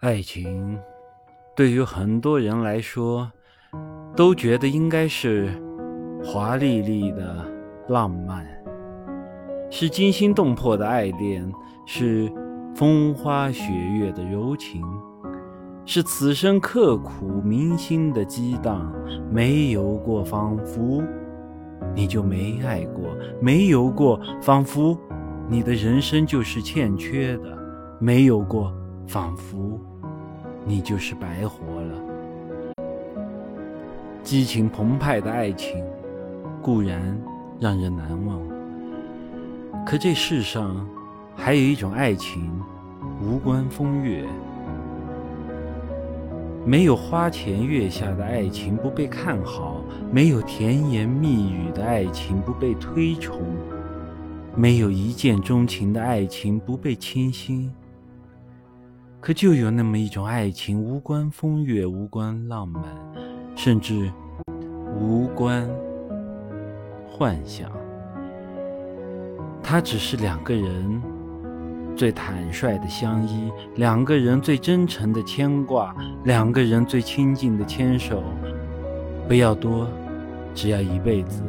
爱情，对于很多人来说，都觉得应该是华丽丽的浪漫，是惊心动魄的爱恋，是风花雪月的柔情，是此生刻骨铭心的激荡。没有过，仿佛你就没爱过；没有过，仿佛你的人生就是欠缺的；没有过，仿佛。你就是白活了。激情澎湃的爱情固然让人难忘，可这世上还有一种爱情无关风月。没有花前月下的爱情不被看好，没有甜言蜜语的爱情不被推崇，没有一见钟情的爱情不被倾心。可就有那么一种爱情，无关风月，无关浪漫，甚至无关幻想。它只是两个人最坦率的相依，两个人最真诚的牵挂，两个人最亲近的牵手。不要多，只要一辈子。